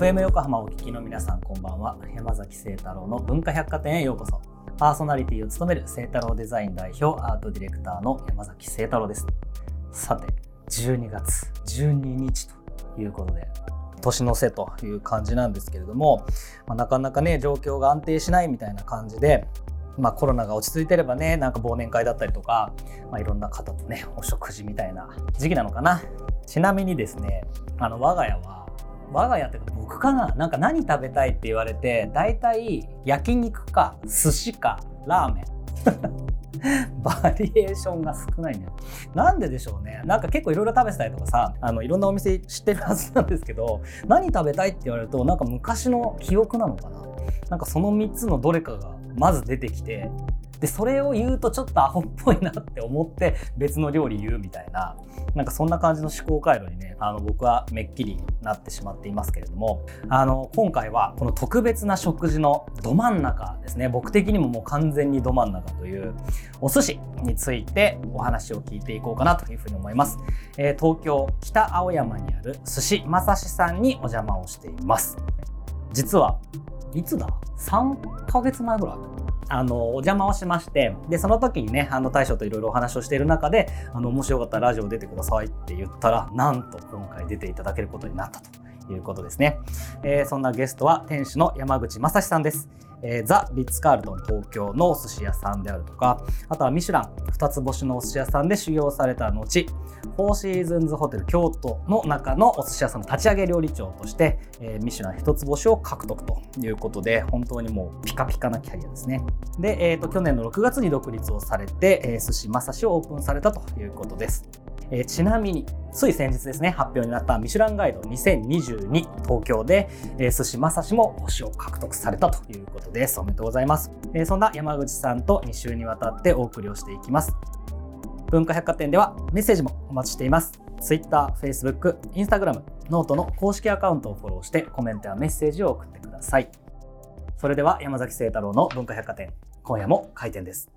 FM 横浜お聞きの皆さんこんばんは。山崎聖太郎の文化百貨店へようこそ。パーソナリティを務める聖太郎デザイン代表アートディレクターの山崎聖太郎です。さて12月12日ということで年の瀬という感じなんですけれども、まあ、なかなかね状況が安定しないみたいな感じでまあ、コロナが落ち着いてればねなんか忘年会だったりとか、まあ、いろんな方とねお食事みたいな時期なのかな。ちなみにですねあの我が家は我が家っていうか僕かな？なんか何食べたいって言われて大体焼肉か寿司かラーメン バリエーションが少ないね。なんででしょうね。なんか結構いろいろ食べてたりとかさ、あのいろんなお店知ってるはずなんですけど、何食べたいって言われると、なんか昔の記憶なのかな？なんかその3つのどれかがまず出てきて、でそれを言うとちょっとアホっぽいなって思って別の料理言うみたいななんかそんな感じの思考回路にねあの僕はめっきりなってしまっていますけれどもあの今回はこの特別な食事のど真ん中ですね。僕的にももう完全にど真ん中というお寿司についてお話を聞いていこうかなというふうに思います、えー、東京北青山にある寿司正志さんにお邪魔をしています。実はいつだ？3ヶ月前ぐらい。あのお邪魔をしましてでその時にねあの大将といろいろお話をしている中であの面白かったらラジオ出てくださいって言ったらなんと今回出ていただけることになったということですね、えー、そんなゲストは店主の山口正史さんです。えー、ザ・リッツ・カールトン東京のお寿司屋さんであるとかあとはミシュラン2つ星のお寿司屋さんで修行された後フォーシーズンズホテル京都の中のお寿司屋さんの立ち上げ料理長として、えー、ミシュラン1つ星を獲得ということで本当にもうピカピカなキャリアですね。で、えーと、去年の6月に独立をされて、えー、寿司まさしをオープンされたということです。えー、ちなみについ先日ですね発表になったミシュランガイド2022東京で、えー、寿司まさしも星を獲得されたということです。おめでとうございます、えー、そんな山口さんと2週にわたってお送りをしていきます。文化百貨店ではメッセージもお待ちしています。Twitter、Facebook、Instagram、 noteの公式アカウントをフォローしてコメントやメッセージを送ってください。それでは山崎清太郎の文化百貨店今夜も開店です。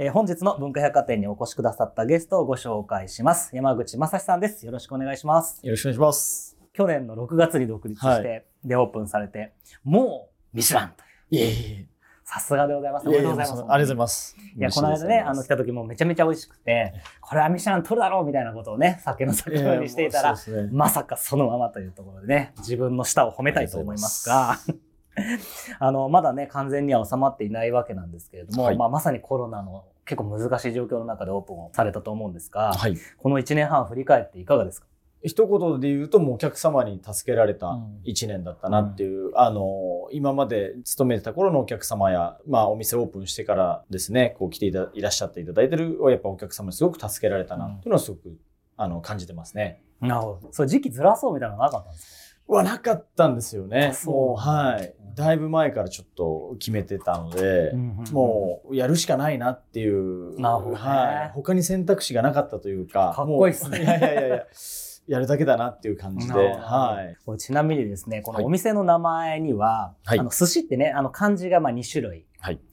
えー、本日の文化百貨店にお越しくださったゲストをご紹介します。山口正史さんです。よろしくお願いします。よろしくお願いします。去年の6月に独立して、はい、でオープンされて、もうミシュランという。いえいえ。さすがでございます。おめでとうございます。ありがとうございます。いや、この間ね、あの、来た時もめちゃめちゃ美味しくて、これはミシュラン取るだろうみたいなことをね、酒の酒のようにしていたら、ね、まさかそのままというところでね、自分の舌を褒めたいと思いますが、あの、まだね、完全には収まっていないわけなんですけれども、はい、まあ、まさにコロナの結構難しい状況の中でオープンをされたと思うんですが、はい、この1年半振り返っていかがですか？一言で言うともうお客様に助けられた1年だったなっていう、うん、あの今まで勤めてた頃のお客様や、まあ、お店オープンしてからですねこう来ていたいらっしゃっていただいてるやっぱお客様にすごく助けられたなっていうのはすごく、あの感じてますね。なるほど。それ時期ずらそうみたいなのなかったんですか？はなかったんですよね。もうはい。だいぶ前からちょっと決めてたので、うんうん、もうやるしかないなっていう。なるほど、ね、はい。他に選択肢がなかったというか。かっこいいですね。いやいやいやいや。やるだけだなっていう感じで。はい。ちなみにですね、このお店の名前には、はい、あの寿司ってね、あの漢字がまあ2種類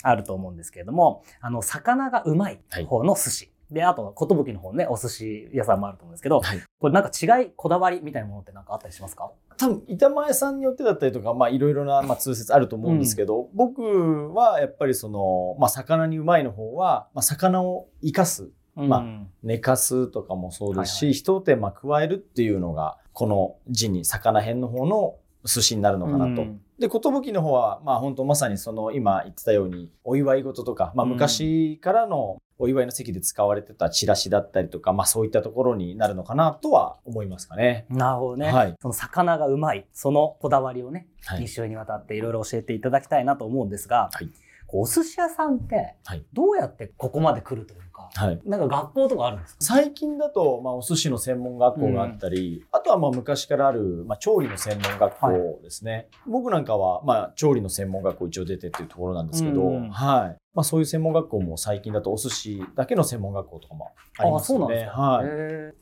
あると思うんですけれども、あの魚がうまい方の寿司。で、あと、寿の方ね、お寿司屋さんもあると思うんですけど、はい、これなんか違い、こだわりみたいなものって何かあったりしますか？多分、板前さんによってだったりとか、まあ、いろいろな、まあ、通説あると思うんですけど、うん、僕はやっぱりその、まあ、魚にうまいの方は、まあ、魚を生かす。まあ、寝かすとかもそうですし、はいはい、一手間加えるっていうのが、この字に魚編の方の寿司になるのかなと。うん、で、寿の方は、まあ本当まさにその今言ってたように、お祝い事とか、まあ昔からのお祝いの席で使われてたチラシだったりとか、まあそういったところになるのかなとは思いますかね。なるほどね。はい、その魚がうまい、そのこだわりをね、はい、2週にわたっていろいろ教えていただきたいなと思うんですが、はい、お寿司屋さんってどうやってここまで来るというか、はい、なんか学校とかあるんですか？最近だと、まあ、お寿司の専門学校があったり、うん、あとはまあ昔からある、まあ、調理の専門学校ですね、はい、僕なんかは、まあ、調理の専門学校一応出てっていうところなんですけど、うん、はい。まあ、そういう専門学校も最近だとお寿司だけの専門学校とかもありますよね。は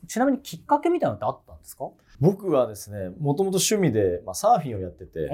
い、ちなみにきっかけみたいなのってあったんですか？僕はですねもともと趣味で、まあ、サーフィンをやってて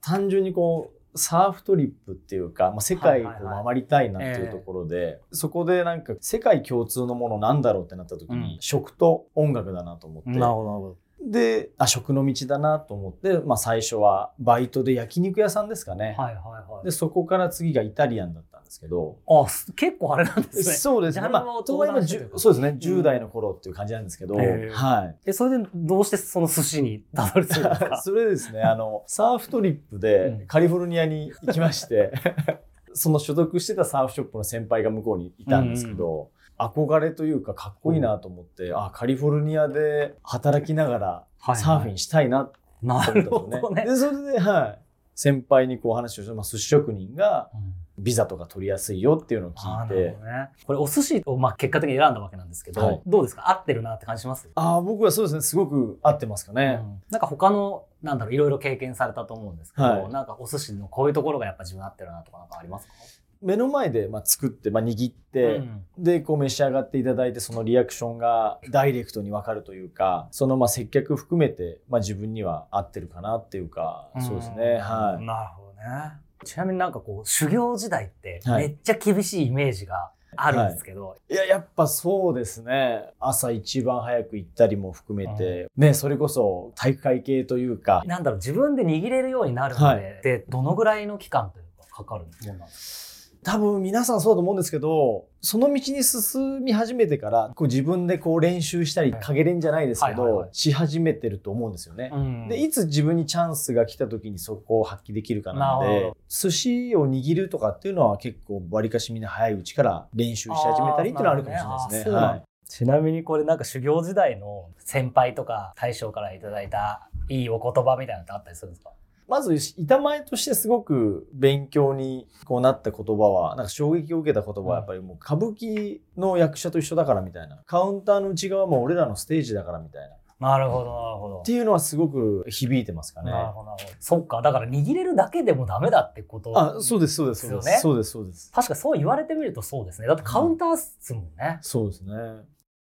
単純にこうサーフトリップっていうか、まあ、世界を回りたいなっていうところで、そこでなんか世界共通のものなんだろうってなった時に、食と音楽だなと思って。なるほどであ食の道だなと思って、まあ、最初はバイトで焼肉屋さんですかね、はいはいはい。でそこから次がイタリアンだったんですけど。あ結構あれなんですね。そうですね。まあとはいえそうですね。10代の頃っていう感じなんですけど、はい。えそれでどうしてその寿司にたどり着いたんですか。それですね。あのサーフトリップでカリフォルニアに行きまして、その所属してたサーフショップの先輩が向こうにいたんですけど、うん、憧れというかかっこいいなと思って、うん、あカリフォルニアで働きながらサーフィンしたいなって思ったんですよね。はいはい、ね。でそれで、はい、先輩にこう話をして、まあ、寿司職人がビザとか取りやすいよっていうのを聞いて、ね、これお寿司をまあ結果的に選んだわけなんですけど、はい、どうですか？合ってるなって感じします？あ僕はそうですね。すごく合ってますかね。うん、なんか他のなんだろういろいろ経験されたと思うんですけど、はい、なんかお寿司のこういうところがやっぱ自分合ってるなとかなんかありますか？目の前でまあ作って、まあ、握って、うん、でこう召し上がっていただいてそのリアクションがダイレクトに分かるというかそのまあ接客含めて、まあ、自分には合ってるかなっていうか、うん、そうですね。はい。なるほどね。ちなみになんかこう修行時代ってめっちゃ厳しいイメージがあるんですけど、はい、いややっぱそうですね。朝一番早く行ったりも含めて、うん、ねそれこそ体育会系というか。なんだろう自分で握れるようになるまで、はい、でどのぐらいの期間というかかかるもんなんですか？多分皆さんそうだと思うんですけどその道に進み始めてからこう自分でこう練習したり影練じゃないですけど、し始めてると思うんですよね。うん、でいつ自分にチャンスが来た時にそこを発揮できるかなので寿司を握るとかっていうのは結構わりかしみんな早いうちから練習し始めたりっていうのはあるかもしれないですね。はい。ちなみにこれなんか修行時代の先輩とか大将からいただいたいいお言葉みたいなのってあったりするんですか？まず板前としてすごく勉強にこうなった言葉はなんか衝撃を受けた言葉はやっぱりもう歌舞伎の役者と一緒だからみたいなカウンターの内側も俺らのステージだからみたいな。なるほどなるほど。っていうのはすごく響いてますかね。なるほどなるほど。そっかだから握れるだけでもダメだってことあそうですそうですそうです、ね、そうですそうです。確かそう言われてみるとそうですね。だってカウンターっすもんね。うん、そうですね。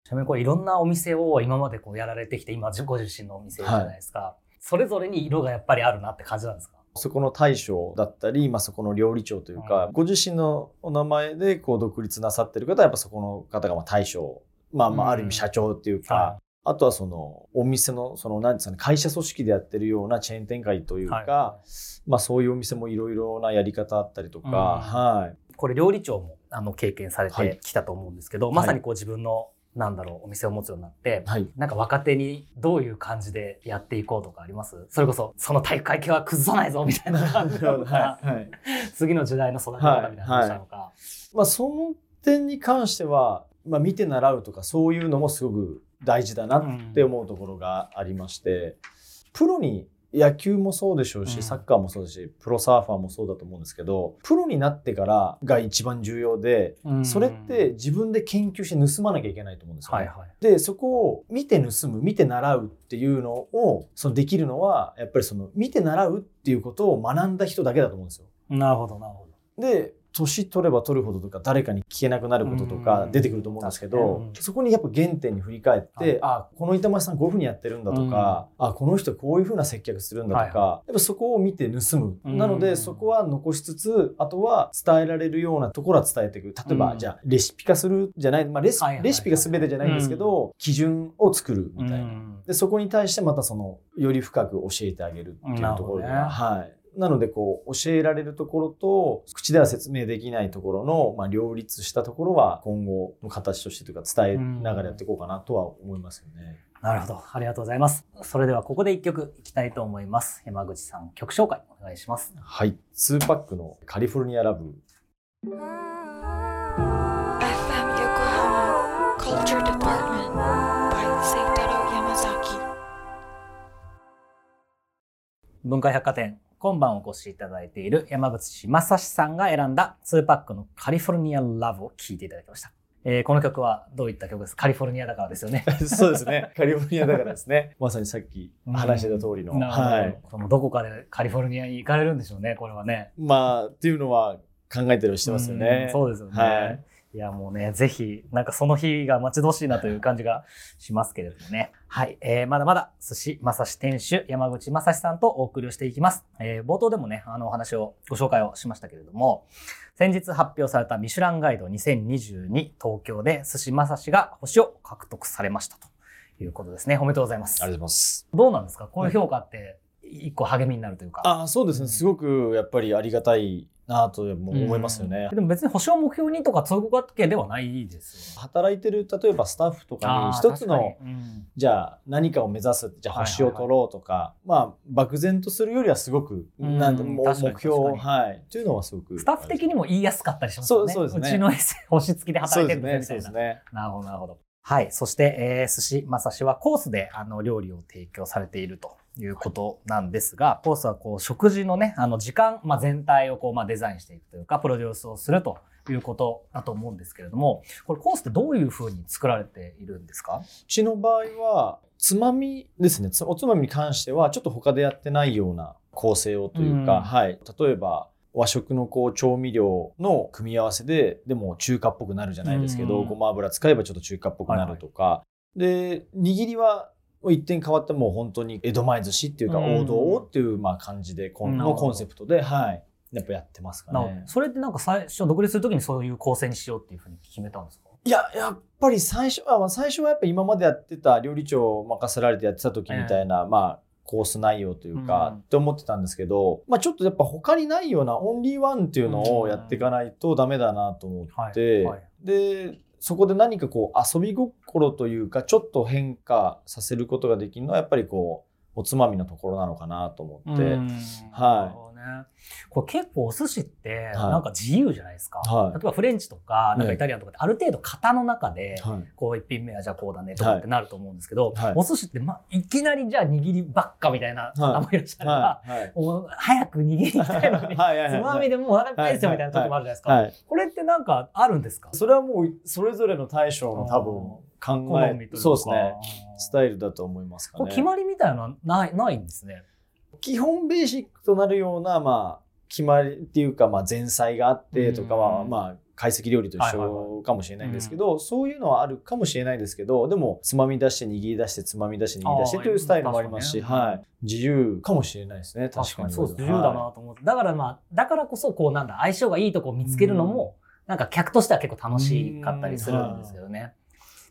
ちなみにこういろんなお店を今までこうやられてきて今ご自身のお店じゃないですか。はいそれぞれに色がやっぱりあるなって感じなんですか？そこの大将だったり、まあ、そこの料理長というか、うん、ご自身のお名前でこう独立なさってる方はやっぱそこの方がまあ大将、まあ、まあある意味社長っていうか、うんはい、あとはそのお店のその何ですかね会社組織でやってるようなチェーン展開というか、はい、まあ、そういうお店もいろいろなやり方あったりとか、うん、はい。これ料理長もあの経験されてきたと思うんですけど、はい、まさにこう自分のなんだろうお店を持つようになって、はい、なんか若手にどういう感じでやっていこうとかあります？それこそその体育会系は崩さないぞみたいな 感じなのか、はい。はい、次の時代の育て方みたいな話なのか、まあ、その点に関しては、まあ、見て習うとかそういうのもすごく大事だなって思うところがありまして、プロに野球もそうでしょうし、うんサッカーもそうだしプロサーファーもそうだと思うんですけどプロになってからが一番重要で、うんそれって自分で研究して盗まなきゃいけないと思うんですよね。はいはいでそこを見て盗む見て習うっていうのをそのできるのはやっぱりその見て習うっていうことを学んだ人だけだと思うんですよ。なるほどなるほどで年取れば取るほどとか誰かに聞けなくなることとうん。か出てくると思うんですけど、そこにやっぱ原点に振り返って、はいあこの板前さんこういうふうにやってるんだとか、あこの人こういうふうな接客するんだとか、はいやっぱそこを見て盗む、うん。なのでそこは残しつつあとは伝えられるようなところは伝えていく。例えば、うん。じゃあレシピ化するじゃない、まあ、レシレシピが全てじゃないんですけど、基準を作るみたいな。うん。でそこに対してまたそのより深く教えてあげるっていうところでは、なるはい。なのでこう教えられるところと口では説明できないところの、まあ、両立したところは今後の形としてというか伝えながらやっていこうかなとは思いますよね。なるほどありがとうございますそれではここで一曲いきたいと思います山口さん曲紹介お願いしますはい。2パックのカリフォルニアラブ.文化百貨店今晩お越しいただいている山口正史さんが選んだ2パックのカリフォルニアラブを聴いていただきました、えーこの曲はどういった曲です？かカリフォルニアだからですよね そうですね。カリフォルニアだからですね。まさにさっき話してた通りの。なるほどはい。そのどこかでカリフォルニアに行かれるんでしょうねこれはねまあ、っていうのは考えてるしてますよねうん。そうですよね、はいいや、もうね、ぜひ、なんかその日が待ち遠しいなという感じがしますけれどもね。はい。えー、まだまだ、寿司正史店主、山口正史さんとお送りをしていきます。えー、冒頭でもね、あのお話を、ご紹介をしましたけれども、先日発表されたミシュランガイド2022東京で寿司正史が星を獲得されましたということですね。おめでとうございます。ありがとうございます。どうなんですか？こういう評価って、一個励みになるというか。あそうですうんね。すごくやっぱりありがたいなとも思いますよね。でも別に星を目標にとかそういうわけではないですよね。働いてる例えばスタッフとかに一つの、うんじゃあ何かを目指すじゃあ星を取ろうとか、まあ漠然とするよりはすごく、うんなん目標はいというのはすごくスタッフ的にも言いやすかったりしますよね。そうですねちの星付きで働いてるんですそうみたいな。ですね。なるほど、なるほど。はい。そして、えー、寿司まさしはコースであの料理を提供されているということなんですが、コースはこう食事のね、あの時間、まあ、全体をこう、まあ、デザインしていくというか、プロデュースをするということだと思うんですけれども、これコースってどういうふうに作られているんですか？うちの場合はつまみですね。つおつまみに関してはちょっと他でやってないような構成をというか、うん。はい、例えば和食のこう調味料の組み合わせででも中華っぽくなるじゃないですけど、うん。ごま油使えばちょっと中華っぽくなるとか、で握りは一点変わってもう本当に江戸前寿司っていうかうん。王道をっていうまあ感じでこのコンセプトで、はい、やっぱやってますかね。それってなんか最初独立するときにそういう構成にしようっていうふうに決めたんですか？いや、やっぱり最初は、まあ、最初はやっぱ今までやってた料理長を任せられてやってた時みたいな、まあ、コース内容というか、うん。って思ってたんですけど、まあちょっとやっぱ他にないようなオンリーワンっていうのをやっていかないとダメだなと思って、はいはい。で、そこで何かこう遊び心というか、ちょっと変化させることができるのはやっぱりこう、おつまみのところなのかなと思って、うん。はいこれ結構お寿司ってはい。なんか自由じゃないですか。はい。例えばフレンチとかなんかねイタリアンとかってある程度型の中で、はい。こう一品目はじゃあこうだねとかってなると思うんですけど、はい。お寿司って、ま、いきなりじゃあ握りばっかみたいな方もいらっしゃるから、はい。早く握りたいのに、つまみでもうお腹いっぱいですよみたいな時もあるじゃないですか。はい。これってなんかあるんですか？それはもうそれぞれの大将の多分考え好みというか。そうですね。スタイルだと思いますかね。決まりみたいなのはないないんですね。基本ベーシックとなるようなまあ決まりっていうかまあ前菜があってとかはうんまあ懐石料理と一緒かもしれないんですけど、そういうのはあるかもしれないですけどでもつまみ出して握り出してつまみ出して握り出してというスタイルもありますし、はい、自由かもしれないですね確かにそうです自由だなと思って、だからまあだからこそこうなんだ相性がいいとこを見つけるのも、なんか客としては結構楽しかったりするんですよね。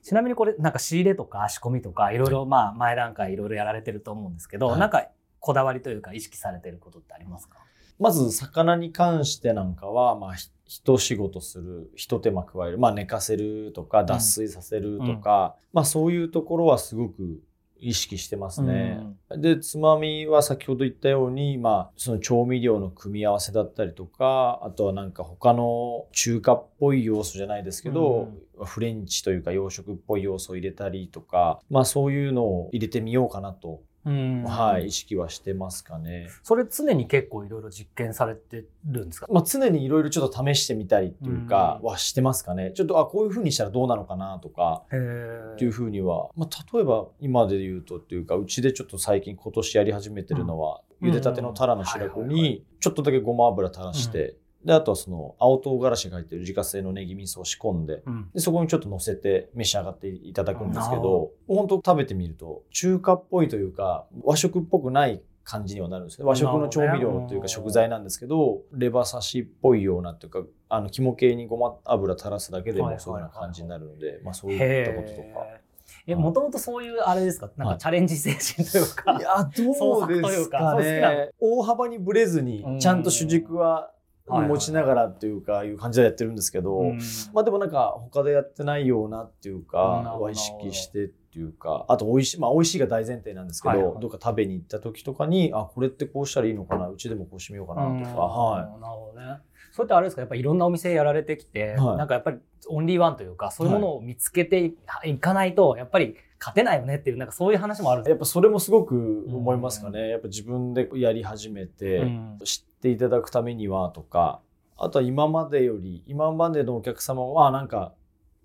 ちなみにこれなんか仕入れとか仕込みとかいろいろまあ前段階いろいろやられてると思うんですけど、はい。なんかこだわりというか意識されてることってありますか？まず魚に関してなんかは、まあ、ひ一仕事する一手間加える、まあ、寝かせるとか脱水させるとか、まあ、そういうところはすごく意識してますね。でつまみは先ほど言ったように、まあ、その調味料の組み合わせだったりとかあとはなんか他の中華っぽい要素じゃないですけど、フレンチというか洋食っぽい要素を入れたりとか、まあ、そういうのを入れてみようかなと、うんはい、意識はしてますかね。それ常に結構いろいろ実験されてるんですか？まあ、常にいろいろちょっと試してみたりっていうかうん。はしてますかね。ちょっとあこういうふうにしたらどうなのかなとかっていうふうには、まあ、例えば今で言うとっていうかうちでちょっと最近今年やり始めてるのは、うん。茹でたてのタラの白子にちょっとだけごま油垂らして、であとはその青唐辛子が入ってる自家製のネギ味噌を仕込んでうん。でそこにちょっと乗せて召し上がっていただくんですけど本当食べてみると中華っぽいというか和食っぽくない感じにはなるんですね。和食の調味料というか食材なんですけどレバ刺しっぽいようなというかあの肝系にごま油垂らすだけではいはいもそうい。うような感じになるので、まあ、そういへったこととか。ー。えもともとそういうあれですか？なんはい。かチャレンジ精神というか、いやどうですかね。大幅にブレずにうん。ちゃんと主軸ははいはい持ちながらっていうかいう感じでやってるんですけど、うん。まあでもなんか他でやってないようなっていうかは意識してっていうかあと美味しいまあ美味しいが大前提なんですけど、どっか食べに行った時とかにあこれってこうしたらいいのかなうちでもこうしてみようかなとか、はい。い。なるほどね。それってあれですかやっぱりいろんなお店やられてきて、はい。なんかやっぱりオンリーワンというかそういうものを見つけていかないとやっぱり勝てないよねっていうなんかそういう話もある。んですやっぱそれもすごく思いますかね、やっぱ自分でやり始めて、うん。知っていただくためにはとかあとは今までより今までのお客様はなんか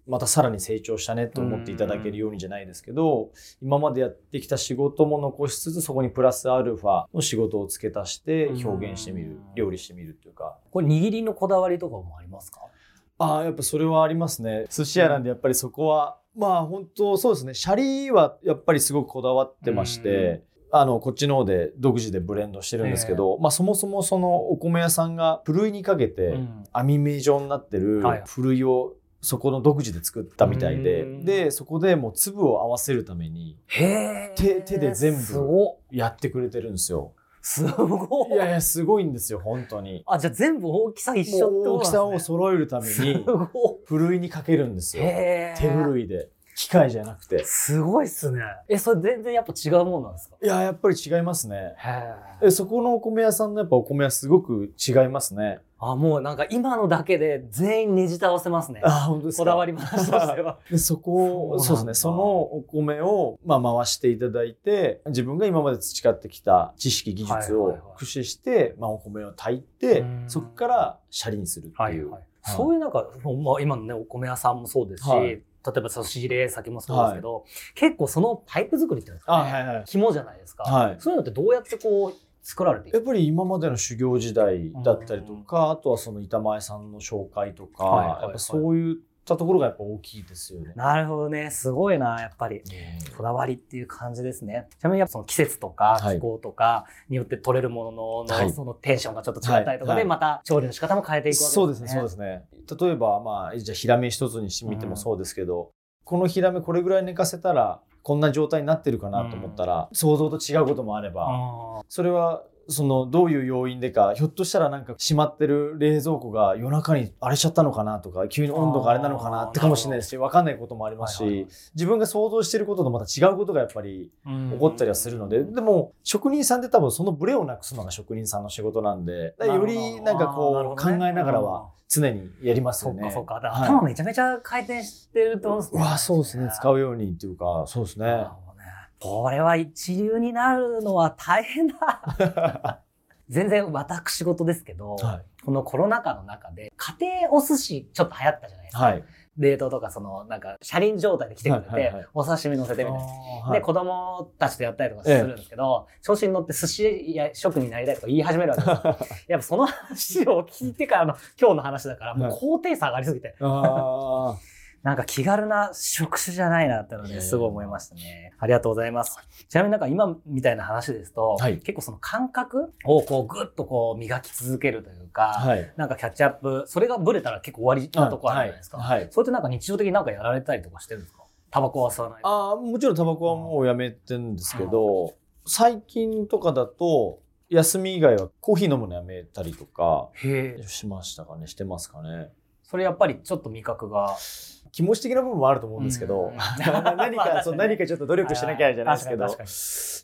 またさらに成長したねと思っていただけるようにじゃないですけど今までやってきた仕事も残しつつそこにプラスアルファの仕事を付け足して表現してみるうん。料理してみるっていうか。これ握りのこだわりとかもありますか？ああやっぱそれはありますね。寿司屋なんでやっぱりそこは、まあ本当そうですね。シャリはやっぱりすごくこだわってまして、あのこっちの方で独自でブレンドしてるんですけど、まあそもそもそのお米屋さんがふるいにかけて、うん網目状になってるはいふるいをそこの独自で作ったみたいで、うんでそこでもう粒を合わせるために。手手で全部やってくれてるんですよ。すごい。いやいやすごいんですよ本当に。あ、じゃあ全部大きさ一緒ってもう大きさをそ揃えるためにふるいにかけるんですい。よ。手ふるいで機械じゃなくて。すごいっすね。え、それ全然やっぱ違うもんなんですか？いややっぱり違いますね。へえそこのお米屋さんのやっぱお米はすごく違いますね。あ、もうなんか今のだけで全員ねじ倒せますね。あ本当ですか？こだわり話としては。で そこをそううですね。そのお米を、まあ、回していただいて自分が今まで培ってきた知識技術をはいはいはい。駆使して、まあ、お米を炊いてうん。そこからシャリにするっていう、はいはいはい。そういうなんか、まあ、今のね、お米屋さんもそうですし、はい。例えば差し入れ先もそうですけど、結構そのパイプ作りっていうんですかね、あはいはい肝じゃないですか、はいそういうのってどうやってこう作られてやっぱり今までの修行時代だったりとか、あとはその板前さんの紹介とか、はいはいはいやっぱそういったところがやっぱ大きいですよね。なるほどね。すごいな、やっぱり。こだわりっていう感じですね。ちなみにやっぱその季節とかはい気候とかによって取れるものの,、はいそのテンションがちょっと違ったりとかで、はいまた調理の仕方も変えていくわけですね。そうですね、そうですね。例えば、まあ、じゃあ、ヒラメ一つにしてみてもそうですけど、このヒラメこれぐらい寝かせたら、こんな状態になってるかなと思ったら、想像と違うこともあれば、あそれは、その、どういう要因でか、ひょっとしたらなんか閉まってる冷蔵庫が夜中に荒れちゃったのかなとか、急に温度があれなのかなってかもしれないですし、わかんないこともありますし、はいはいはい自分が想像してることとまた違うことがやっぱりー起こったりはするので、でも職人さんって多分そのブレをなくすのが職人さんの仕事なんで、よりなんかこう考えながらは常にやりますよね。そうかそうか。頭めちゃめちゃ回転してると思うんですうわそうですね。使うようにっていうか、そうですね。これは一流になるのは大変だ。全然私事ですけど、はい。このコロナ禍の中で家庭お寿司ちょっと流行ったじゃないですか。はい。冷凍とかそのなんか車輪状態で来てくれて、はいはいはいお刺身乗せてみたいな。はで、子供たちとやったりとかするんですけど、調子に乗って寿司や職人になりたいとか言い始めるわけですよ。やっぱその話を聞いてからの今日の話だから、もう高低差がありすぎて、あなんか気軽な職種じゃないなってのをね、すごい思いましたね。ありがとうございます。ちなみになんか今みたいな話ですと、はい結構その感覚をこうぐっとこう磨き続けるというか、あ。はい。なんかキャッチアップ、それがブレたら結構終わりなとこあるじゃないですか。はい。はいそれってなんか日常的になんかやられたりとかしてるんですか？タバコは吸わない。ああ、もちろんタバコはもうやめてんですけど、最近とかだと、休み以外はコーヒー飲むのやめたりとか。しましたかね、してますかね。それやっぱりちょっと味覚が。気持ち的な部分もあると思うんですけど、うん 何か、そう何かちょっと努力しなきゃじゃないですけど、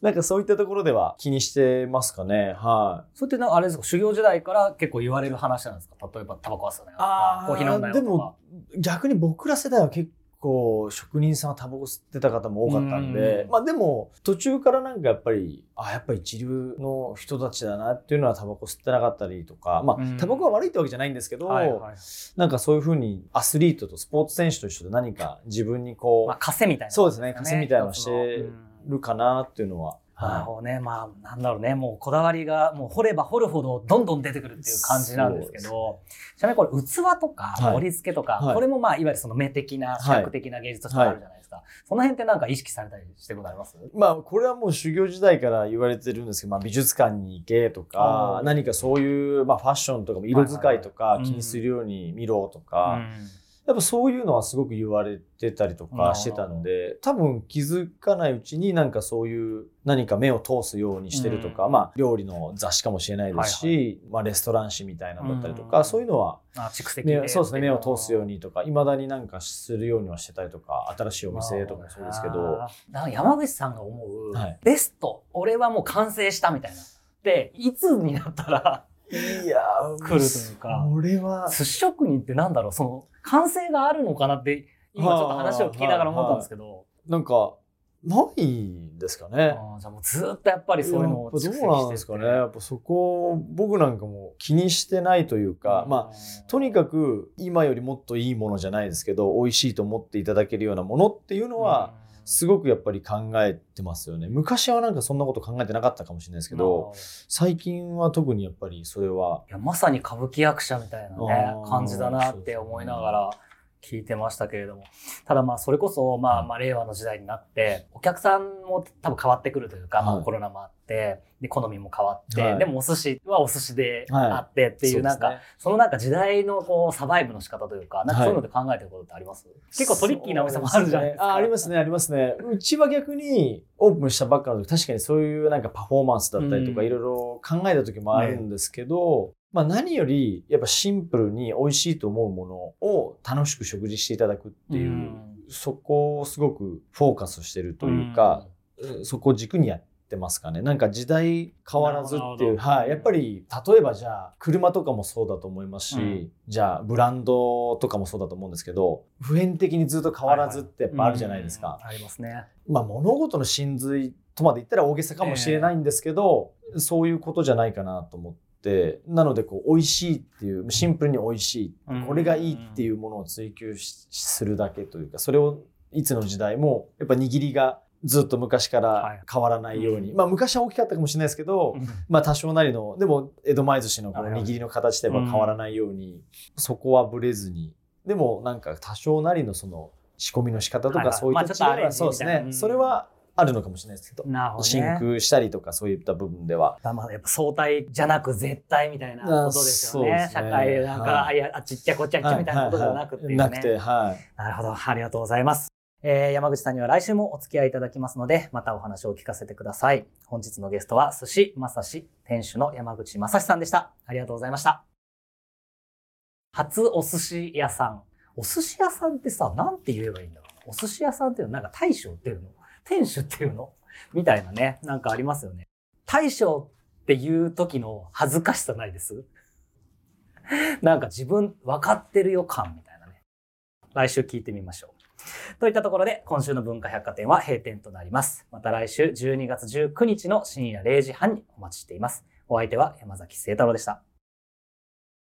なんかそういったところでは気にしてますかね。はい。それってなんかあれですか修行時代から結構言われる話なんですか？例えばタバコは吸わないよとかコーヒー飲んだよとか。でも逆に僕ら世代は結構職人さんはタバコ吸ってた方も多かったんで、うん。まあでも途中からなんかやっぱりあやっぱ一流の人たちだなっていうのはタバコ吸ってなかったりとかまあうん。タバコが悪いってわけじゃないんですけど、はいはい。なんかそういうふうにアスリートとスポーツ選手と一緒で何か自分にこう、まあ、稼みたいな、そうですね稼みたいなのをしてうんるかなっていうのは、なるほどね。まあ、なんだろうね。もうこだわりが、もう掘れば掘るほどどんどん出てくるっていう感じなんですけど、ちなみにこれ器とかはい。盛り付けとか、はいこれもまあ、いわゆるその目的な、視覚的な芸術としてあるじゃないですか。その辺ってなんか意識されたりしてることあります？まあこれはもう修行時代から言われてるんですけど、まあ、美術館に行けとか何かそういう、まあ、ファッションとかも色使いとはいはいはい。か気にするように見ろとか、うんやっぱそういうのはすごく言われてたりとかしてたんで多分気づかないうちになんかそういう何か目を通すようにしてるとか、うん。まあ料理の雑誌かもしれないですし、まあ、レストラン誌みたいなのだったりとか、うん。そういうのはあ蓄積目そうですね目を通すようににとかいまだになんかするようにはしてたりとか新しいお店とかもそうですけど。山口さんが思う、はい。ベスト、俺はもう完成したみたいな。で、いつになったら、いやー来るというか。俺は。寿司職人ってなんだろう、その、完成があるのかなって、今ちょっと話を聞きながら思ったんですけど、なんかないんですかね。あーじゃあもうずっとやっぱりそういうのをやっぱどうなんですかね。やっぱそこ僕なんかも気にしてないというか、まあとにかく今よりもっといいものじゃないですけど美味しいと思っていただけるようなものっていうのは、すごくやっぱり考えてますよね。昔はなんかそんなこと考えてなかったかもしれないですけど、最近は特にやっぱりそれは。いやまさに歌舞伎役者みたいなね感じだなって思いながら聞いてましたけれども。ただまあそれこそまあまあ令和の時代になってお客さんも多分変わってくるというか、まあはいコロナもあってで好みも変わって、はい。でもお寿司はお寿司ではいあってっていうなんか、そのなんか時代のこうサバイブの仕方というか、なんかそういうので考えてることってあります、結構トリッキーなお店もあるじゃないですか。あありますね、ありますね。うちは逆にオープンしたばっかの時、確かにそういうなんかパフォーマンスだったりとか、うん。いろいろ考えた時もあるんですけど、まあ何よりやっぱシンプルに美味しいと思うものを楽しく食事していただくっていう、うんそこをすごくフォーカスしてるというか、そこを軸にやってますかね。なんか時代変わらずっていう、はい。やっぱり、例えばじゃあ、車とかもそうだと思いますし、うんじゃあ、ブランドとかもそうだと思うんですけど、普遍的にずっと変わらずってやっぱあるじゃないですか。うんありますね。まあ、物事の真髄とまで言ったら大げさかもしれないんですけど、そういうことじゃないかなと思って、なので、こう、美味しいっていう、シンプルに美味しい、うん。これがいいっていうものを追求しするだけというか、それをいつの時代も、やっぱ握りがずっと昔から変わらないように、はいまあ昔は大きかったかもしれないですけど、まあ多少なりの、でも江戸前寿司のこの握りの形では変わらないように、そこはブレずに、でもなんか多少なりのその仕込みの仕方とはいはい。かそういったまあちょっとアレンジそうですね、それはあるのかもしれないですけど、なるほど真ね。空したりとかそういった部分では。まあまあやっぱ相対じゃなく絶対みたいなことですよね。ね社会なんか、はいあいやあちっちゃこっちゃっちゃみたいなことではなくっていうね。なくて、はい。なるほど。ありがとうございます。えー山口さんには来週もお付き合いいただきますので、またお話を聞かせてください。本日のゲストは、寿司まさし店主の山口正史さんでした。ありがとうございました。初お寿司屋さん。お寿司屋さんってさ、なんて言えばいいんだろう。お寿司屋さんっていうのはなんか大将っていうの？店主っていうの？みたいなね、なんかありますよね。大将っていう時の恥ずかしさないです？なんか自分分かってるよ感みたいなね。来週聞いてみましょう。といったところで、今週の文化百貨店は閉店となります。また来週12月19日の深夜0時半にお待ちしています。お相手は山崎聖太郎でした。